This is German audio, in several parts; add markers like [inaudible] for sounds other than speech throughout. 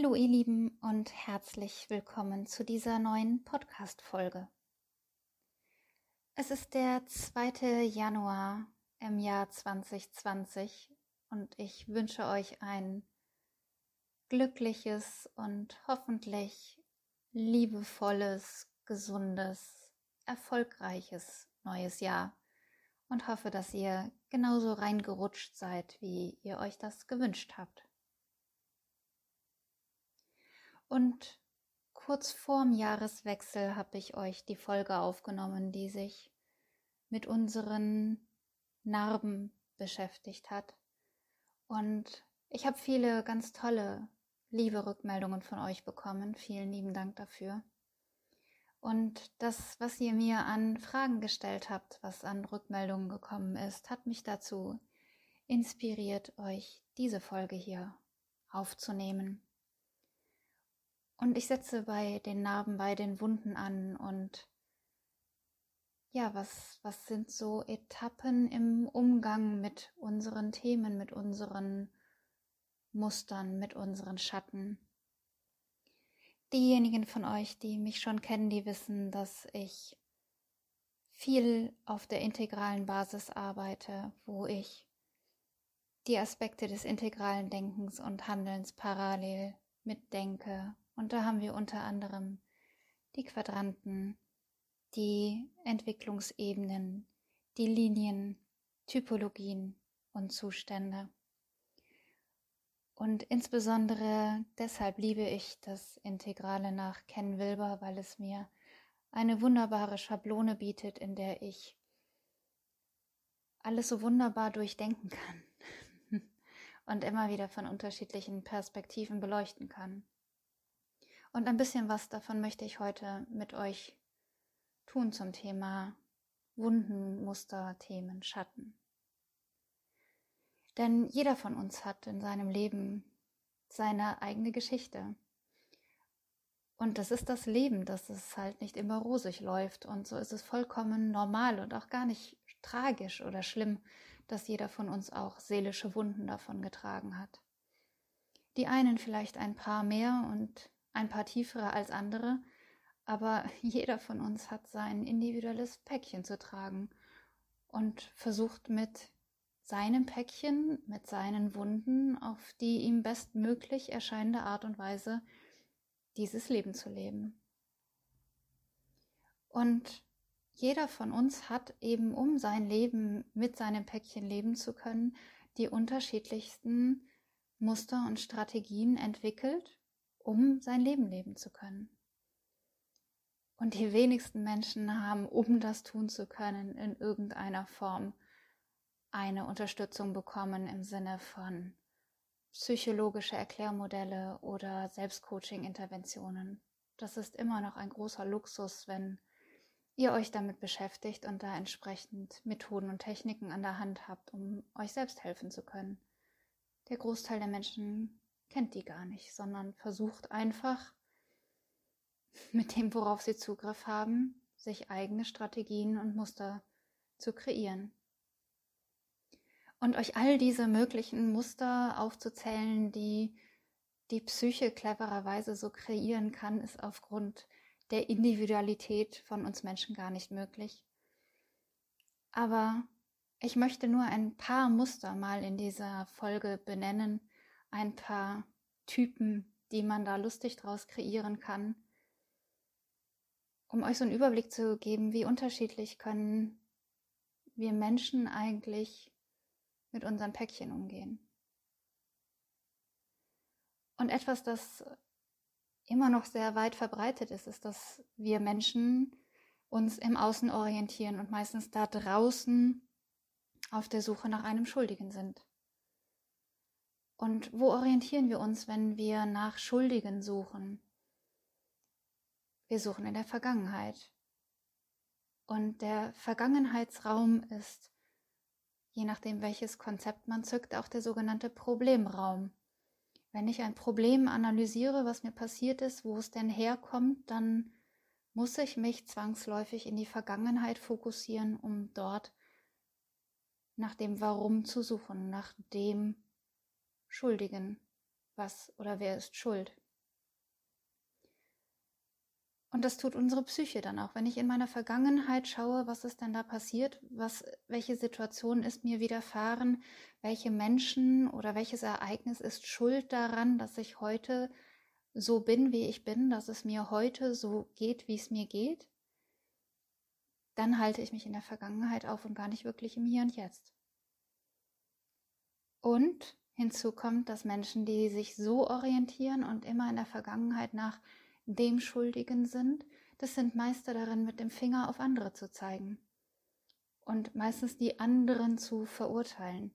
Hallo ihr Lieben und herzlich willkommen zu dieser neuen Podcast-Folge. Es ist der 2. Januar im Jahr 2020 und ich wünsche euch ein glückliches und hoffentlich liebevolles, gesundes, erfolgreiches neues Jahr und hoffe, dass ihr genauso reingerutscht seid, wie ihr euch das gewünscht habt. Und kurz vorm Jahreswechsel habe ich euch die Folge aufgenommen, die sich mit unseren Narben beschäftigt hat. Und ich habe viele ganz tolle, liebe Rückmeldungen von euch bekommen. Vielen lieben Dank dafür. Und das, was ihr mir an Fragen gestellt habt, was an Rückmeldungen gekommen ist, hat mich dazu inspiriert, euch diese Folge hier aufzunehmen. Und ich setze bei den Narben, bei den Wunden an und ja, was, was sind so Etappen im Umgang mit unseren Themen, mit unseren Mustern, mit unseren Schatten? Diejenigen von euch, die mich schon kennen, die wissen, dass ich viel auf der integralen Basis arbeite, wo ich die Aspekte des integralen Denkens und Handelns parallel mitdenke und da haben wir unter anderem die Quadranten, die Entwicklungsebenen, die Linien, Typologien und Zustände. Und insbesondere deshalb liebe ich das Integrale nach Ken Wilber, weil es mir eine wunderbare Schablone bietet, in der ich alles so wunderbar durchdenken kann [laughs] und immer wieder von unterschiedlichen Perspektiven beleuchten kann. Und ein bisschen was davon möchte ich heute mit euch tun zum Thema Wunden, Muster, Themen, Schatten. Denn jeder von uns hat in seinem Leben seine eigene Geschichte. Und das ist das Leben, dass es halt nicht immer rosig läuft. Und so ist es vollkommen normal und auch gar nicht tragisch oder schlimm, dass jeder von uns auch seelische Wunden davon getragen hat. Die einen vielleicht ein paar mehr und ein paar tiefere als andere, aber [laughs] jeder von uns hat sein individuelles Päckchen zu tragen und versucht mit seinem Päckchen, mit seinen Wunden auf die ihm bestmöglich erscheinende Art und Weise dieses Leben zu leben. Und jeder von uns hat eben, um sein Leben mit seinem Päckchen leben zu können, die unterschiedlichsten Muster und Strategien entwickelt um sein Leben leben zu können. Und die wenigsten Menschen haben, um das tun zu können, in irgendeiner Form eine Unterstützung bekommen im Sinne von psychologische Erklärmodelle oder Selbstcoaching-Interventionen. Das ist immer noch ein großer Luxus, wenn ihr euch damit beschäftigt und da entsprechend Methoden und Techniken an der Hand habt, um euch selbst helfen zu können. Der Großteil der Menschen kennt die gar nicht, sondern versucht einfach [laughs] mit dem, worauf sie Zugriff haben, sich eigene Strategien und Muster zu kreieren. Und euch all diese möglichen Muster aufzuzählen, die die Psyche clevererweise so kreieren kann, ist aufgrund der Individualität von uns Menschen gar nicht möglich. Aber ich möchte nur ein paar Muster mal in dieser Folge benennen, ein paar Typen, die man da lustig draus kreieren kann, um euch so einen Überblick zu geben, wie unterschiedlich können wir Menschen eigentlich mit unseren Päckchen umgehen. Und etwas, das immer noch sehr weit verbreitet ist, ist, dass wir Menschen uns im Außen orientieren und meistens da draußen auf der Suche nach einem Schuldigen sind. Und wo orientieren wir uns, wenn wir nach Schuldigen suchen? Wir suchen in der Vergangenheit. Und der Vergangenheitsraum ist, je nachdem welches Konzept man zückt, auch der sogenannte Problemraum. Wenn ich ein Problem analysiere, was mir passiert ist, wo es denn herkommt, dann muss ich mich zwangsläufig in die Vergangenheit fokussieren, um dort nach dem Warum zu suchen, nach dem, Schuldigen. Was oder wer ist schuld Und das tut unsere Psyche dann auch. Wenn ich in meiner Vergangenheit schaue, was ist denn da passiert, was, welche Situation ist mir widerfahren, welche Menschen oder welches Ereignis ist schuld daran, dass ich heute so bin, wie ich bin, dass es mir heute so geht, wie es mir geht, dann halte ich mich in der Vergangenheit auf und gar nicht wirklich im Hier und Jetzt. Und hinzu kommt, dass Menschen, die sich so orientieren und immer in der Vergangenheit nach dem Schuldigen sind, das sind Meister darin, mit dem Finger auf andere zu zeigen und meistens die anderen zu verurteilen.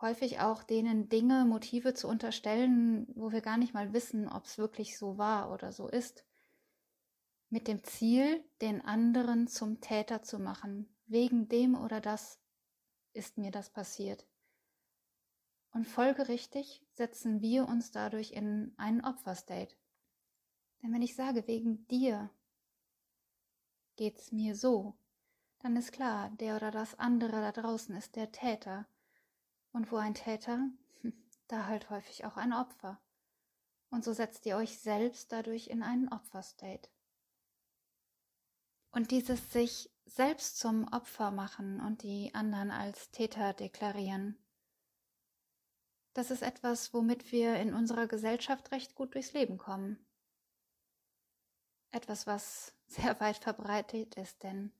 Häufig auch denen Dinge, Motive zu unterstellen, wo wir gar nicht mal wissen, ob es wirklich so war oder so ist. Mit dem Ziel, den anderen zum Täter zu machen. Wegen dem oder das ist mir das passiert. Und folgerichtig setzen wir uns dadurch in einen Opferstate. Denn wenn ich sage, wegen dir geht's mir so, dann ist klar, der oder das andere da draußen ist der Täter. Und wo ein Täter, da halt häufig auch ein Opfer. Und so setzt ihr euch selbst dadurch in einen Opferstate. Und dieses sich selbst zum Opfer machen und die anderen als Täter deklarieren, das ist etwas, womit wir in unserer Gesellschaft recht gut durchs Leben kommen etwas, was [laughs] sehr weit verbreitet ist, denn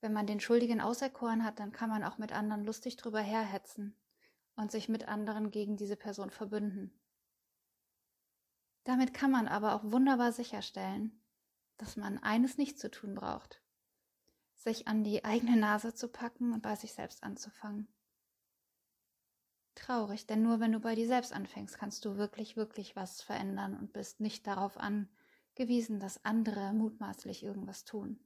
wenn man den Schuldigen auserkoren hat, dann kann man auch mit anderen lustig drüber herhetzen und sich mit anderen gegen diese Person verbünden. Damit kann man aber auch wunderbar sicherstellen, dass man eines nicht zu tun braucht, sich an die eigene Nase zu packen und bei sich selbst anzufangen. Traurig, denn nur wenn du bei dir selbst anfängst, kannst du wirklich, wirklich was verändern und bist nicht darauf an, gewiesen, dass andere mutmaßlich irgendwas tun.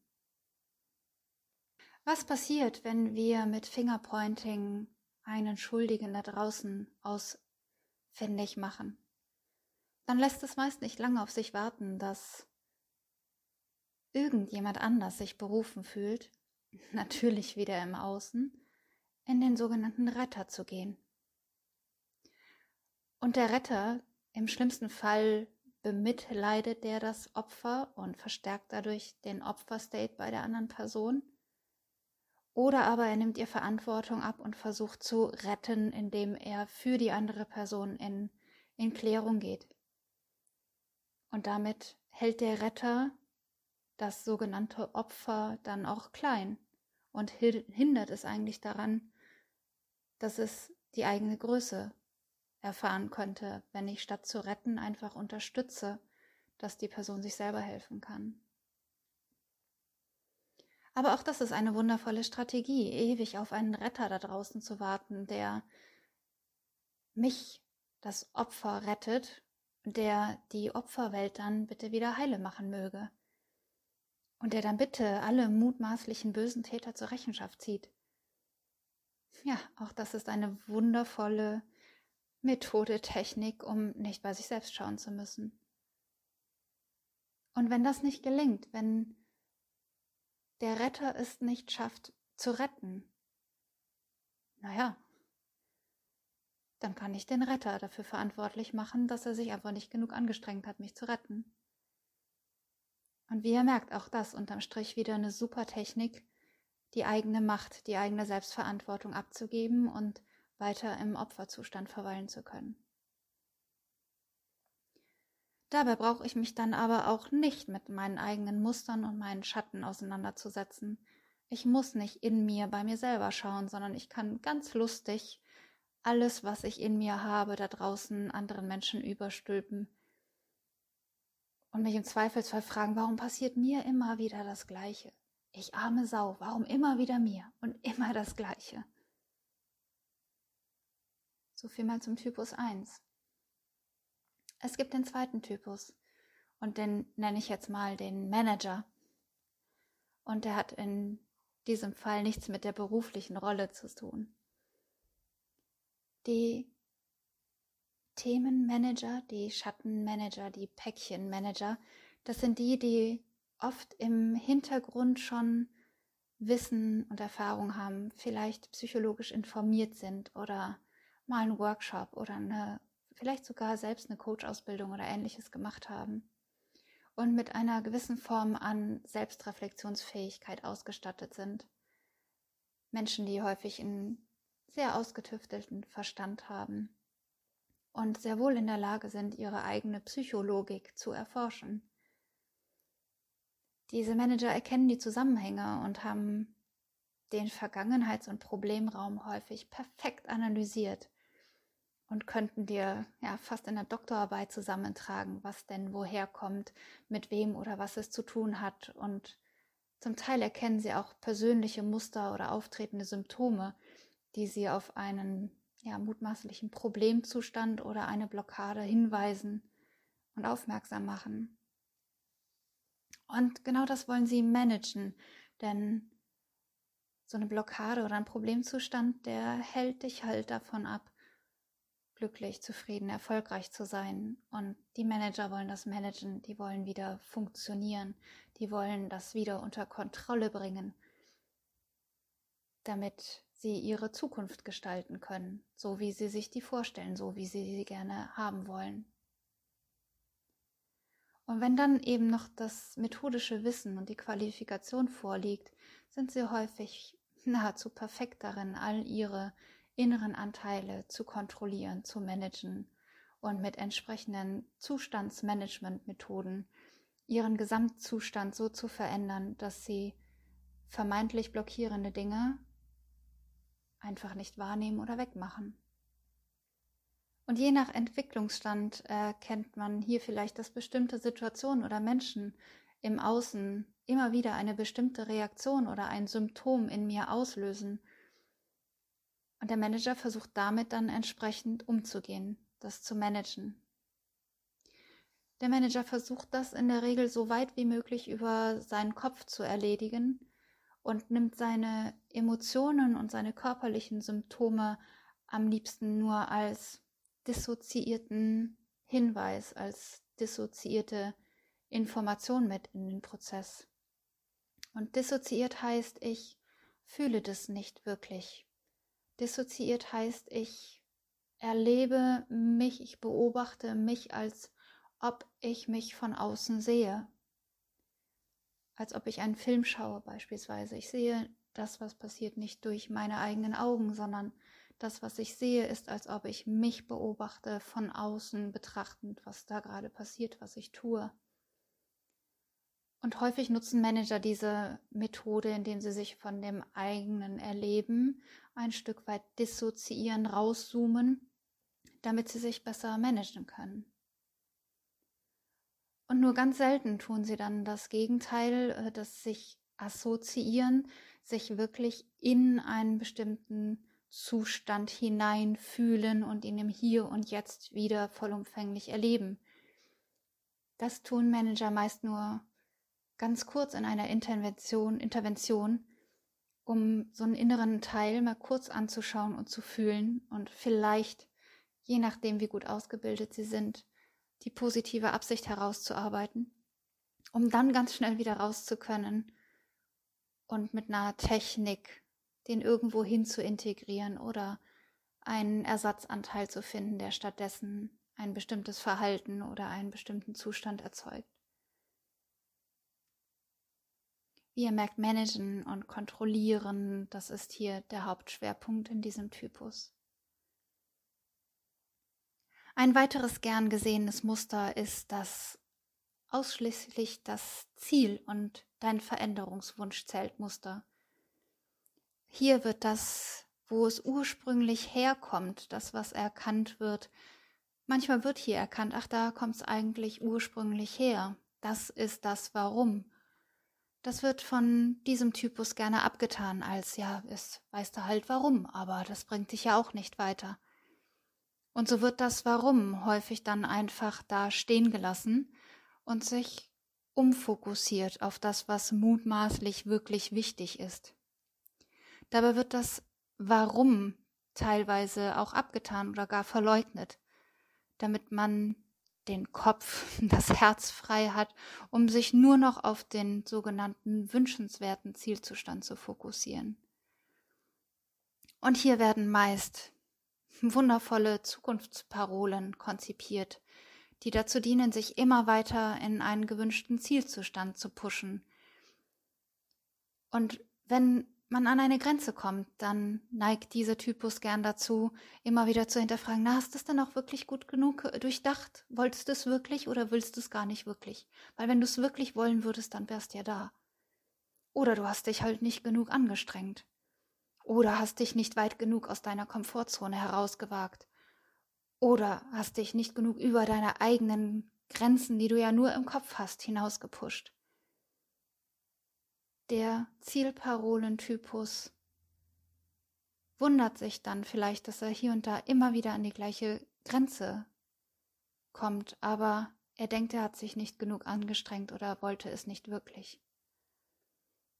Was passiert, wenn wir mit Fingerpointing einen Schuldigen da draußen ausfindig machen? Dann lässt es meist nicht lange auf sich warten, dass irgendjemand anders sich berufen fühlt, [laughs] natürlich wieder im Außen, in den sogenannten Retter zu gehen. Und der Retter im schlimmsten Fall bemitleidet der das Opfer und verstärkt dadurch den Opferstate bei der anderen Person. Oder aber er nimmt ihr Verantwortung ab und versucht zu retten, indem er für die andere Person in, in Klärung geht. Und damit hält der Retter das sogenannte Opfer dann auch klein und hindert es eigentlich daran, dass es die eigene Größe erfahren könnte, wenn ich statt zu retten einfach unterstütze, dass die Person sich selber helfen kann. Aber auch das ist eine wundervolle Strategie, ewig auf einen Retter da draußen zu warten, der mich, das Opfer, rettet, der die Opferwelt dann bitte wieder heile machen möge. Und der dann bitte alle mutmaßlichen bösen Täter zur Rechenschaft zieht. Ja, auch das ist eine wundervolle Methode, Technik, um nicht bei sich selbst schauen zu müssen. Und wenn das nicht gelingt, wenn der Retter es nicht schafft zu retten, naja, dann kann ich den Retter dafür verantwortlich machen, dass er sich einfach nicht genug angestrengt hat, mich zu retten. Und wie ihr merkt, auch das unterm Strich wieder eine super Technik, die eigene Macht, die eigene Selbstverantwortung abzugeben und weiter im Opferzustand verweilen zu können. Dabei brauche ich mich dann aber auch nicht mit meinen eigenen Mustern und meinen Schatten auseinanderzusetzen. Ich muss nicht in mir bei mir selber schauen, sondern ich kann ganz lustig alles, was ich in mir habe, da draußen anderen Menschen überstülpen und mich im Zweifelsfall fragen, warum passiert mir immer wieder das Gleiche? Ich arme Sau, warum immer wieder mir und immer das Gleiche? So viel mal zum Typus 1. Es gibt den zweiten Typus und den nenne ich jetzt mal den Manager. Und der hat in diesem Fall nichts mit der beruflichen Rolle zu tun. Die Themenmanager, die Schattenmanager, die Päckchenmanager, das sind die, die oft im Hintergrund schon Wissen und Erfahrung haben, vielleicht psychologisch informiert sind oder mal einen Workshop oder eine, vielleicht sogar selbst eine Coach-Ausbildung oder ähnliches gemacht haben. und mit einer gewissen Form an Selbstreflexionsfähigkeit ausgestattet sind. Menschen, die häufig einen sehr ausgetüftelten Verstand haben und sehr wohl in der Lage sind, ihre eigene Psychologik zu erforschen. Diese Manager erkennen die Zusammenhänge und haben den Vergangenheits- und Problemraum häufig perfekt analysiert und könnten dir ja fast in der Doktorarbeit zusammentragen, was denn woher kommt, mit wem oder was es zu tun hat. Und zum Teil erkennen sie auch persönliche Muster oder auftretende Symptome, die sie auf einen ja, mutmaßlichen Problemzustand oder eine Blockade hinweisen und aufmerksam machen. Und genau das wollen sie managen, denn so eine Blockade oder ein Problemzustand, der hält dich halt davon ab, glücklich, zufrieden, erfolgreich zu sein. Und die Manager wollen das managen, die wollen wieder funktionieren, die wollen das wieder unter Kontrolle bringen, damit sie ihre Zukunft gestalten können, so wie sie sich die vorstellen, so wie sie sie gerne haben wollen. Und wenn dann eben noch das methodische Wissen und die Qualifikation vorliegt, sind sie häufig nahezu perfekt darin, all ihre inneren Anteile zu kontrollieren, zu managen und mit entsprechenden Zustandsmanagementmethoden ihren Gesamtzustand so zu verändern, dass sie vermeintlich blockierende Dinge einfach nicht wahrnehmen oder wegmachen. Und je nach Entwicklungsstand erkennt man hier vielleicht, dass bestimmte Situationen oder Menschen im Außen immer wieder eine bestimmte Reaktion oder ein Symptom in mir auslösen. Und der Manager versucht damit dann entsprechend umzugehen, das zu managen. Der Manager versucht das in der Regel so weit wie möglich über seinen Kopf zu erledigen und nimmt seine Emotionen und seine körperlichen Symptome am liebsten nur als dissoziierten Hinweis, als dissoziierte Information mit in den Prozess. Und dissoziiert heißt, ich fühle das nicht wirklich. Dissoziiert heißt, ich erlebe mich, ich beobachte mich, als ob ich mich von außen sehe. Als ob ich einen Film schaue beispielsweise. Ich sehe das, was passiert, nicht durch meine eigenen Augen, sondern das, was ich sehe, ist, als ob ich mich beobachte, von außen betrachtend, was da gerade passiert, was ich tue. Und häufig nutzen Manager diese Methode, indem sie sich von dem eigenen Erleben ein Stück weit dissoziieren, rauszoomen, damit sie sich besser managen können. Und nur ganz selten tun sie dann das Gegenteil, äh, das sich assoziieren, sich wirklich in einen bestimmten Zustand hineinfühlen und ihn im Hier und Jetzt wieder vollumfänglich erleben. Das tun Manager meist nur ganz kurz in einer Intervention, Intervention, um so einen inneren Teil mal kurz anzuschauen und zu fühlen und vielleicht, je nachdem wie gut ausgebildet sie sind, die positive Absicht herauszuarbeiten, um dann ganz schnell wieder raus zu können und mit einer Technik den irgendwo hin zu integrieren oder einen Ersatzanteil zu finden, der stattdessen ein bestimmtes Verhalten oder einen bestimmten Zustand erzeugt. Wie ihr merkt, managen und kontrollieren, das ist hier der Hauptschwerpunkt in diesem Typus. Ein weiteres gern gesehenes Muster ist das ausschließlich das Ziel und dein Veränderungswunsch zählt. Hier wird das, wo es ursprünglich herkommt, das, was erkannt wird, manchmal wird hier erkannt, ach, da kommt es eigentlich ursprünglich her. Das ist das Warum. Das wird von diesem Typus gerne abgetan als, ja, es weißt du halt warum, aber das bringt dich ja auch nicht weiter. Und so wird das Warum häufig dann einfach da stehen gelassen und sich umfokussiert auf das, was mutmaßlich wirklich wichtig ist. Dabei wird das Warum teilweise auch abgetan oder gar verleugnet, damit man den Kopf, [laughs] das Herz frei hat, um sich nur noch auf den sogenannten wünschenswerten Zielzustand zu fokussieren. Und hier werden meist wundervolle Zukunftsparolen konzipiert, die dazu dienen, sich immer weiter in einen gewünschten Zielzustand zu pushen. Und wenn man an eine Grenze kommt, dann neigt dieser Typus gern dazu, immer wieder zu hinterfragen, na, hast du es denn auch wirklich gut genug äh, durchdacht? Wolltest du es wirklich oder willst du es gar nicht wirklich? Weil wenn du es wirklich wollen würdest, dann wärst du ja da. Oder du hast dich halt nicht genug angestrengt. Oder hast dich nicht weit genug aus deiner Komfortzone herausgewagt. Oder hast dich nicht genug über deine eigenen Grenzen, die du ja nur im Kopf hast, hinausgepusht. Der Zielparolentypus wundert sich dann vielleicht, dass er hier und da immer wieder an die gleiche Grenze kommt, aber er denkt, er hat sich nicht genug angestrengt oder wollte es nicht wirklich.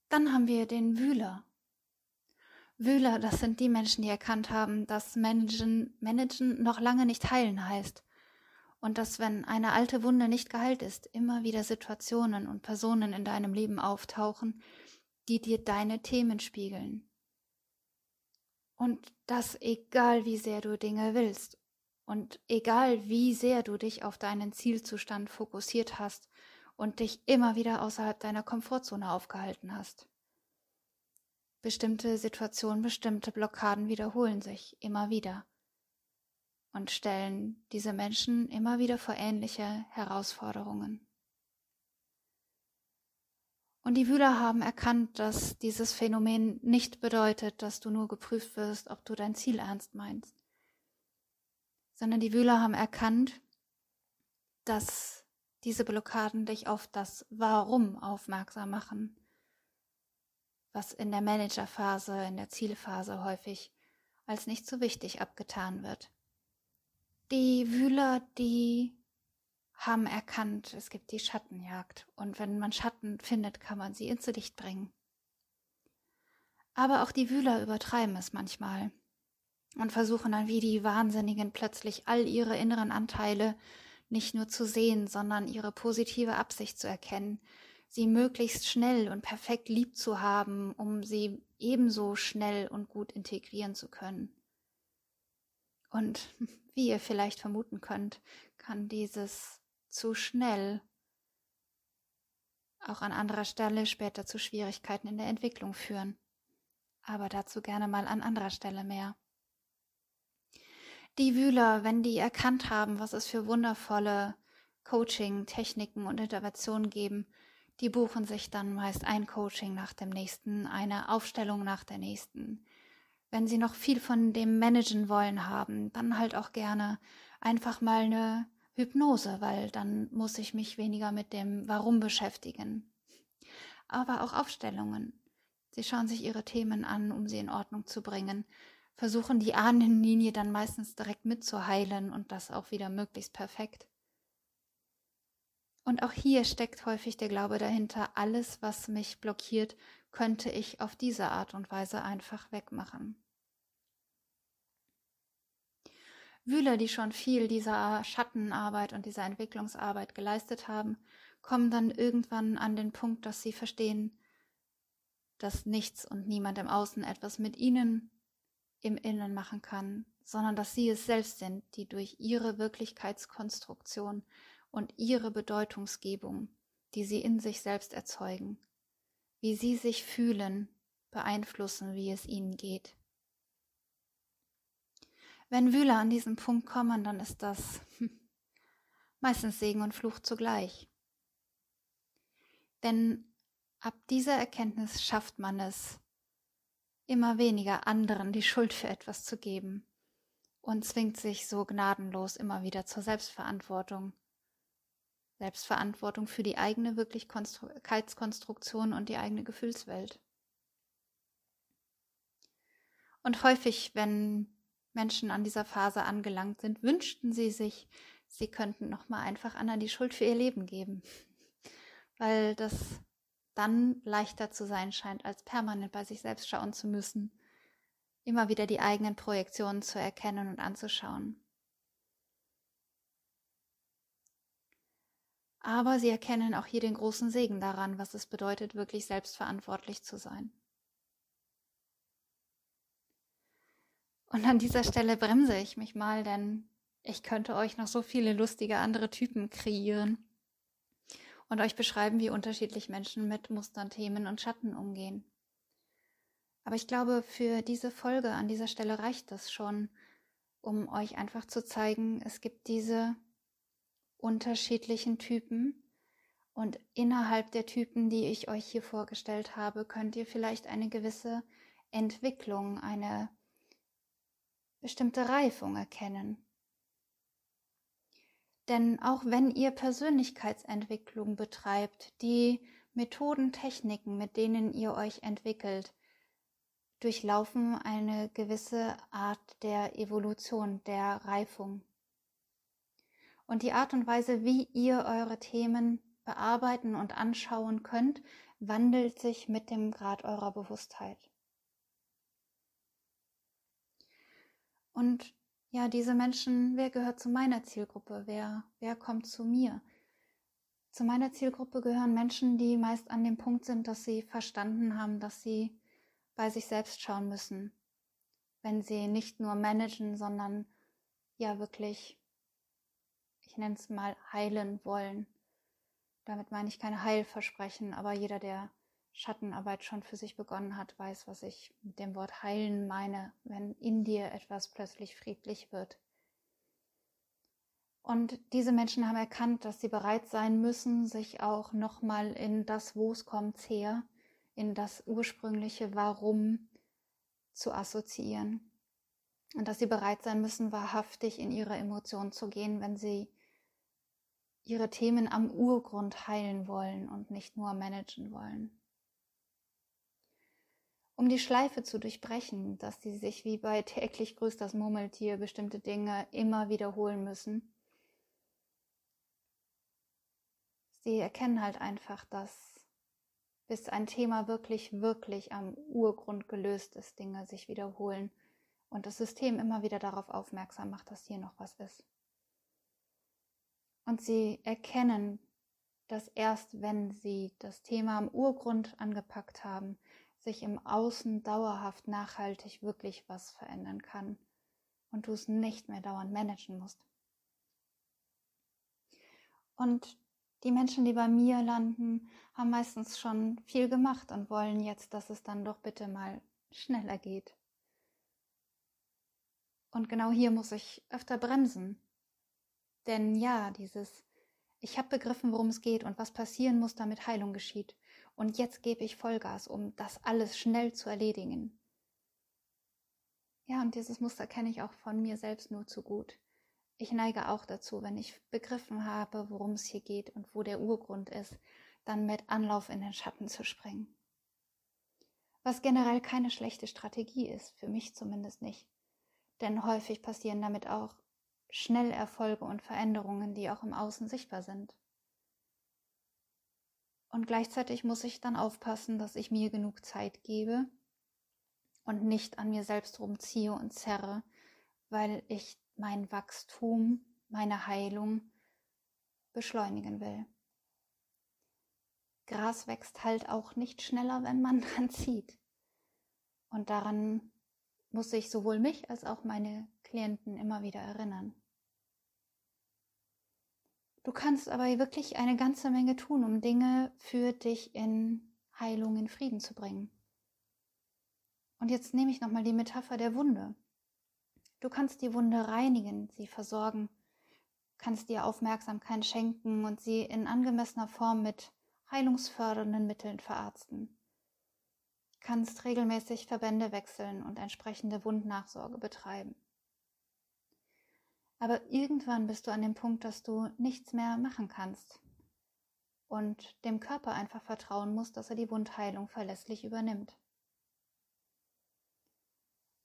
Dann haben wir den Wühler. Wühler, das sind die Menschen, die erkannt haben, dass Managen, Managen noch lange nicht heilen heißt. Und dass, wenn eine alte Wunde nicht geheilt ist, immer wieder Situationen und Personen in deinem Leben auftauchen, die dir deine Themen spiegeln. Und das egal wie sehr du Dinge willst und egal wie sehr du dich auf deinen Zielzustand fokussiert hast und dich immer wieder außerhalb deiner Komfortzone aufgehalten hast. Bestimmte Situationen, bestimmte Blockaden wiederholen sich immer wieder und stellen diese Menschen immer wieder vor ähnliche Herausforderungen. Und die Wühler haben erkannt, dass dieses Phänomen nicht bedeutet, dass du nur geprüft wirst, ob du dein Ziel ernst meinst, sondern die Wühler haben erkannt, dass diese Blockaden dich auf das Warum aufmerksam machen was in der Managerphase, in der Zielphase häufig als nicht so wichtig abgetan wird. Die Wühler, die haben erkannt, es gibt die Schattenjagd und wenn man Schatten findet, kann man sie ins Licht bringen. Aber auch die Wühler übertreiben es manchmal und versuchen dann wie die Wahnsinnigen plötzlich all ihre inneren Anteile nicht nur zu sehen, sondern ihre positive Absicht zu erkennen, sie möglichst schnell und perfekt lieb zu haben, um sie ebenso schnell und gut integrieren zu können. Und [laughs] wie ihr vielleicht vermuten könnt, kann dieses zu schnell auch an anderer Stelle später zu Schwierigkeiten in der Entwicklung führen. Aber dazu gerne mal an anderer Stelle mehr. Die Wühler, wenn die erkannt haben, was es für wundervolle Coaching, Techniken und Interventionen geben, die buchen sich dann meist ein Coaching nach dem nächsten, eine Aufstellung nach der nächsten. Wenn sie noch viel von dem Managen wollen haben, dann halt auch gerne einfach mal eine Hypnose, weil dann muss ich mich weniger mit dem Warum beschäftigen. Aber auch Aufstellungen. Sie schauen sich ihre Themen an, um sie in Ordnung zu bringen, versuchen die Ahnenlinie dann meistens direkt mitzuheilen und das auch wieder möglichst perfekt. Und auch hier steckt häufig der Glaube dahinter, alles, was mich blockiert, könnte ich auf diese Art und Weise einfach wegmachen. Wühler, die schon viel dieser Schattenarbeit und dieser Entwicklungsarbeit geleistet haben, kommen dann irgendwann an den Punkt, dass sie verstehen, dass nichts und niemand im Außen etwas mit ihnen im Innen machen kann, sondern dass sie es selbst sind, die durch ihre Wirklichkeitskonstruktion und ihre Bedeutungsgebung, die sie in sich selbst erzeugen, wie sie sich fühlen, beeinflussen, wie es ihnen geht. Wenn Wühler an diesen Punkt kommen, dann ist das hm, meistens Segen und Fluch zugleich. Denn ab dieser Erkenntnis schafft man es, immer weniger anderen die Schuld für etwas zu geben und zwingt sich so gnadenlos immer wieder zur Selbstverantwortung Selbstverantwortung für die eigene Wirklichkeitskonstruktion und die eigene Gefühlswelt. Und häufig, wenn Menschen an dieser Phase angelangt sind, wünschten sie sich, sie könnten nochmal einfach anderen die Schuld für ihr Leben geben, [laughs] weil das dann leichter zu sein scheint, als permanent bei sich selbst schauen zu müssen, immer wieder die eigenen Projektionen zu erkennen und anzuschauen. Aber sie erkennen auch hier den großen Segen daran, was es bedeutet, wirklich selbstverantwortlich zu sein. Und an dieser Stelle bremse ich mich mal, denn ich könnte euch noch so viele lustige andere Typen kreieren und euch beschreiben, wie unterschiedlich Menschen mit Mustern, Themen und Schatten umgehen. Aber ich glaube, für diese Folge an dieser Stelle reicht das schon, um euch einfach zu zeigen, es gibt diese unterschiedlichen Typen und innerhalb der Typen, die ich euch hier vorgestellt habe, könnt ihr vielleicht eine gewisse Entwicklung, eine bestimmte Reifung erkennen. Denn auch wenn ihr Persönlichkeitsentwicklung betreibt, die Methoden, Techniken, mit denen ihr euch entwickelt, durchlaufen eine gewisse Art der Evolution, der Reifung. Und die Art und Weise, wie ihr eure Themen bearbeiten und anschauen könnt, wandelt sich mit dem Grad eurer Bewusstheit. Und ja, diese Menschen, wer gehört zu meiner Zielgruppe? Wer, wer kommt zu mir? Zu meiner Zielgruppe gehören Menschen, die meist an dem Punkt sind, dass sie verstanden haben, dass sie bei sich selbst schauen müssen, wenn sie nicht nur managen, sondern ja wirklich, ich nenne es mal, heilen wollen. Damit meine ich keine Heilversprechen, aber jeder, der Schattenarbeit schon für sich begonnen hat, weiß, was ich mit dem Wort heilen meine, wenn in dir etwas plötzlich friedlich wird. Und diese Menschen haben erkannt, dass sie bereit sein müssen, sich auch nochmal in das, wo es kommt, her in das ursprüngliche Warum zu assoziieren. Und dass sie bereit sein müssen, wahrhaftig in ihre Emotionen zu gehen, wenn sie ihre Themen am Urgrund heilen wollen und nicht nur managen wollen. Um die Schleife zu durchbrechen, dass sie sich wie bei täglich grüßt das Murmeltier bestimmte Dinge immer wiederholen müssen. Sie erkennen halt einfach, dass bis ein Thema wirklich, wirklich am Urgrund gelöst ist, Dinge sich wiederholen und das System immer wieder darauf aufmerksam macht, dass hier noch was ist. Und sie erkennen, dass erst wenn sie das Thema am Urgrund angepackt haben, sich im Außen dauerhaft nachhaltig wirklich was verändern kann und du es nicht mehr dauernd managen musst. Und die Menschen, die bei mir landen, haben meistens schon viel gemacht und wollen jetzt, dass es dann doch bitte mal schneller geht. Und genau hier muss ich öfter bremsen. Denn ja, dieses, ich habe begriffen, worum es geht und was passieren muss, damit Heilung geschieht. Und jetzt gebe ich Vollgas, um das alles schnell zu erledigen. Ja, und dieses Muster kenne ich auch von mir selbst nur zu gut. Ich neige auch dazu, wenn ich begriffen habe, worum es hier geht und wo der Urgrund ist, dann mit Anlauf in den Schatten zu springen. Was generell keine schlechte Strategie ist, für mich zumindest nicht. Denn häufig passieren damit auch schnell Erfolge und Veränderungen, die auch im Außen sichtbar sind. Und gleichzeitig muss ich dann aufpassen, dass ich mir genug Zeit gebe und nicht an mir selbst rumziehe und zerre, weil ich mein Wachstum, meine Heilung beschleunigen will. Gras wächst halt auch nicht schneller, wenn man [laughs] dran zieht. Und daran muss ich sowohl mich als auch meine Klienten immer wieder erinnern. Du kannst aber wirklich eine ganze Menge tun, um Dinge für dich in Heilung, in Frieden zu bringen. Und jetzt nehme ich nochmal die Metapher der Wunde. Du kannst die Wunde reinigen, sie versorgen, kannst ihr Aufmerksamkeit schenken und sie in angemessener Form mit heilungsfördernden Mitteln verarzten. Kannst regelmäßig Verbände wechseln und entsprechende Wundnachsorge betreiben. Aber irgendwann bist du an dem Punkt, dass du nichts mehr machen kannst und dem Körper einfach vertrauen musst, dass er die Wundheilung verlässlich übernimmt.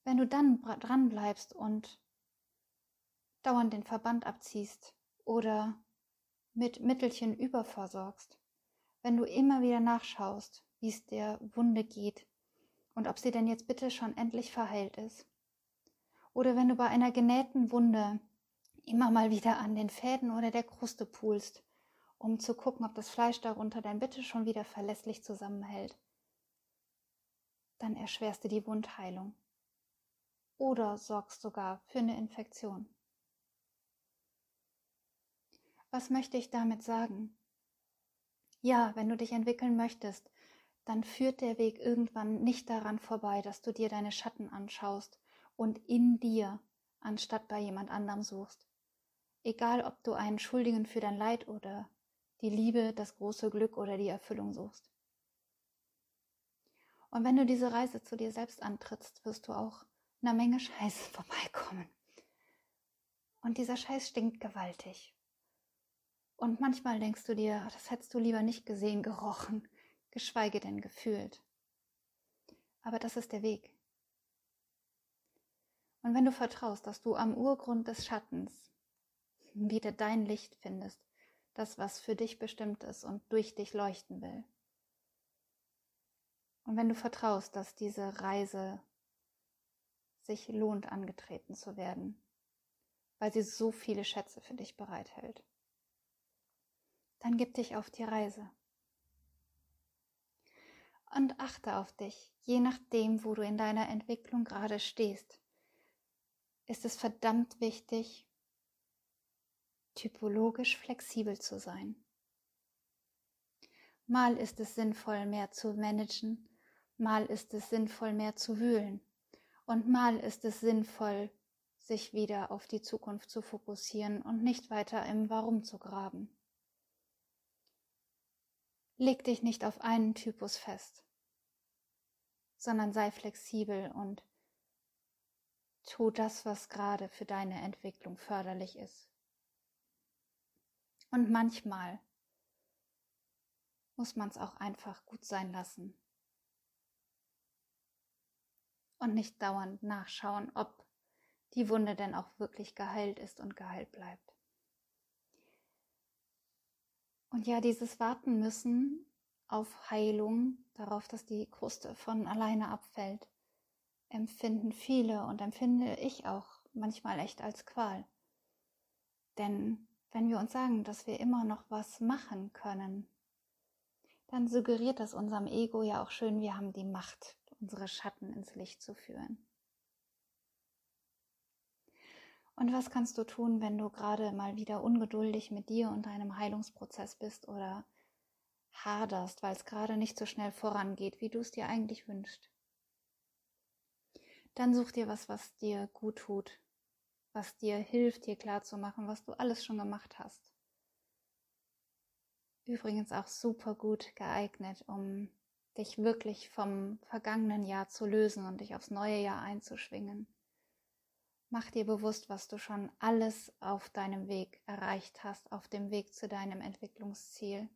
Wenn du dann dran bleibst und dauernd den Verband abziehst oder mit Mittelchen überversorgst, wenn du immer wieder nachschaust, wie es der Wunde geht und ob sie denn jetzt bitte schon endlich verheilt ist, oder wenn du bei einer genähten Wunde immer mal wieder an den Fäden oder der Kruste pulst, um zu gucken, ob das Fleisch darunter denn bitte schon wieder verlässlich zusammenhält, dann erschwerst du die Wundheilung oder sorgst sogar für eine Infektion. Was möchte ich damit sagen? Ja, wenn du dich entwickeln möchtest, dann führt der Weg irgendwann nicht daran vorbei, dass du dir deine Schatten anschaust und in dir, anstatt bei jemand anderem suchst. Egal, ob du einen Schuldigen für dein Leid oder die Liebe, das große Glück oder die Erfüllung suchst. Und wenn du diese Reise zu dir selbst antrittst, wirst du auch einer Menge Scheiß [laughs] vorbeikommen. Und dieser Scheiß stinkt gewaltig. Und manchmal denkst du dir, das hättest du lieber nicht gesehen, gerochen, geschweige denn gefühlt. Aber das ist der Weg. Und wenn du vertraust, dass du am Urgrund des Schattens wieder dein Licht findest, das, was für dich bestimmt ist und durch dich leuchten will. Und wenn du vertraust, dass diese Reise sich lohnt, angetreten zu werden, weil sie so viele Schätze für dich bereithält dann gib dich auf die Reise. Und achte auf dich, je nachdem, wo du in deiner Entwicklung gerade stehst. Ist es verdammt wichtig, typologisch flexibel zu sein. Mal ist es sinnvoll, mehr zu managen, mal ist es sinnvoll, mehr zu wühlen und mal ist es sinnvoll, sich wieder auf die Zukunft zu fokussieren und nicht weiter im Warum zu graben. Leg dich nicht auf einen Typus fest, sondern sei flexibel und tu das, was gerade für deine Entwicklung förderlich ist. Und manchmal muss man es auch einfach gut sein lassen und nicht dauernd nachschauen, ob die Wunde denn auch wirklich geheilt ist und geheilt bleibt. Und ja, dieses Warten müssen auf Heilung, darauf, dass die Kruste von alleine abfällt, empfinden viele und empfinde ich auch manchmal echt als Qual. Denn wenn wir uns sagen, dass wir immer noch was machen können, dann suggeriert das unserem Ego ja auch schön, wir haben die Macht, unsere Schatten ins Licht zu führen. Und was kannst du tun, wenn du gerade mal wieder ungeduldig mit dir und deinem Heilungsprozess bist oder haderst, weil es gerade nicht so schnell vorangeht, wie du es dir eigentlich wünschst? Dann such dir was, was dir gut tut, was dir hilft, dir klarzumachen, was du alles schon gemacht hast. Übrigens auch super gut geeignet, um dich wirklich vom vergangenen Jahr zu lösen und dich aufs neue Jahr einzuschwingen. Mach dir bewusst, was du schon alles auf deinem Weg erreicht hast, auf dem Weg zu deinem Entwicklungsziel.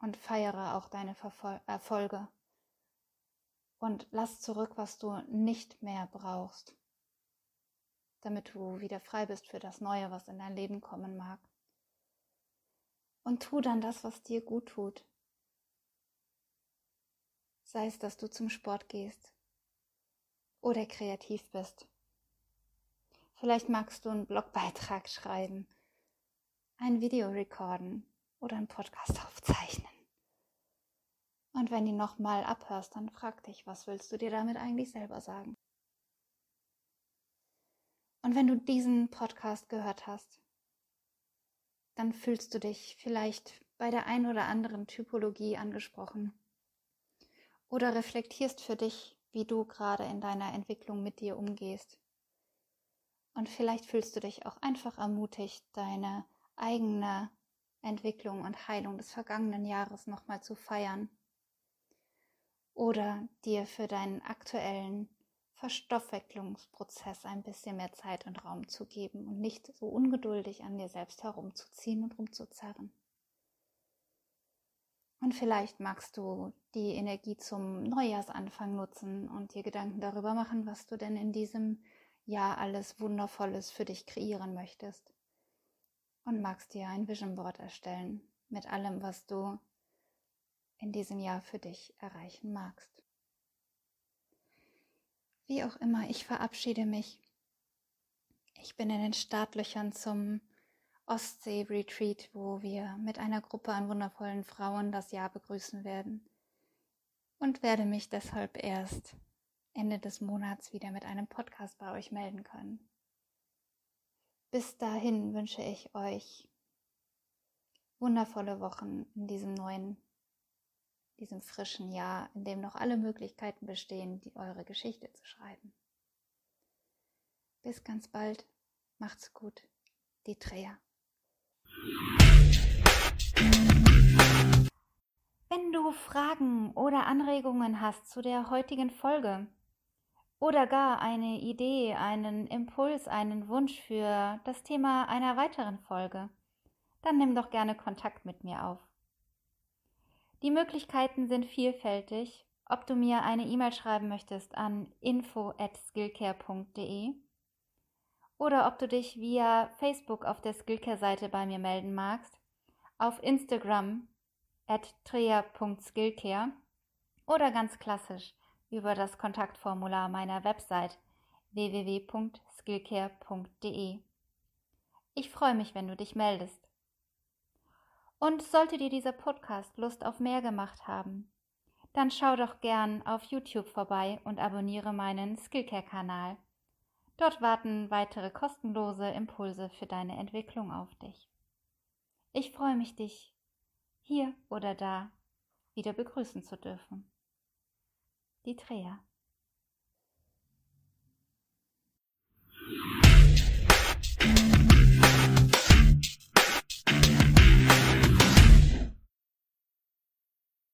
Und feiere auch deine Verfol Erfolge. Und lass zurück, was du nicht mehr brauchst, damit du wieder frei bist für das Neue, was in dein Leben kommen mag. Und tu dann das, was dir gut tut. Sei es, dass du zum Sport gehst oder kreativ bist Vielleicht magst du einen Blogbeitrag schreiben, ein Video recorden oder einen Podcast [laughs] aufzeichnen. Und wenn du nochmal abhörst, dann frag dich, was willst du dir damit eigentlich selber sagen? Und wenn du diesen Podcast gehört hast, dann fühlst du dich vielleicht bei der ein oder anderen Typologie angesprochen oder reflektierst für dich, wie du gerade in deiner Entwicklung mit dir umgehst und vielleicht fühlst du dich auch einfach ermutigt, deine eigene Entwicklung und Heilung des vergangenen Jahres nochmal zu feiern. Oder dir für deinen aktuellen Verstoffwechslungsprozess ein bisschen mehr Zeit und Raum zu geben und nicht so ungeduldig an dir selbst herumzuziehen und rumzuzerren. Und vielleicht magst du die Energie zum Neujahrsanfang nutzen und dir Gedanken darüber machen, was du denn in diesem ja alles Wundervolles für dich kreieren möchtest. Und magst dir ein Vision Board erstellen mit allem, was du in diesem Jahr für dich erreichen magst. Wie auch immer, ich verabschiede mich. Ich bin in den Startlöchern zum Ostsee-Retreat, wo wir mit einer Gruppe an wundervollen Frauen das Jahr begrüßen werden und werde mich deshalb erst Ende des Monats wieder mit einem Podcast bei euch melden können. bis dahin wünsche ich euch wundervolle Wochen in diesem neuen, diesem frischen Jahr, in dem noch alle Möglichkeiten bestehen, die eure Geschichte zu schreiben. Bis ganz bald. Macht's gut. Die Dreher. Wenn du Fragen oder Anregungen hast zu der heutigen Folge oder gar eine Idee, einen Impuls, einen Wunsch für das Thema einer weiteren Folge, dann nimm doch gerne Kontakt mit mir auf. Die Möglichkeiten sind vielfältig, ob du mir eine E-Mail schreiben möchtest an info@skillcare.de oder ob du dich via Facebook auf der Skillcare-Seite bei mir melden magst, auf Instagram at trea.skillcare oder ganz klassisch über das Kontaktformular meiner Website www.skillcare.de. Ich freue mich, wenn du dich meldest. Und sollte dir dieser Podcast Lust auf mehr gemacht haben, dann schau doch gern auf YouTube vorbei und abonniere meinen Skillcare-Kanal. Dort warten weitere kostenlose Impulse für deine Entwicklung auf dich. Ich freue mich, dich hier oder da wieder begrüßen zu dürfen. Die Dreher.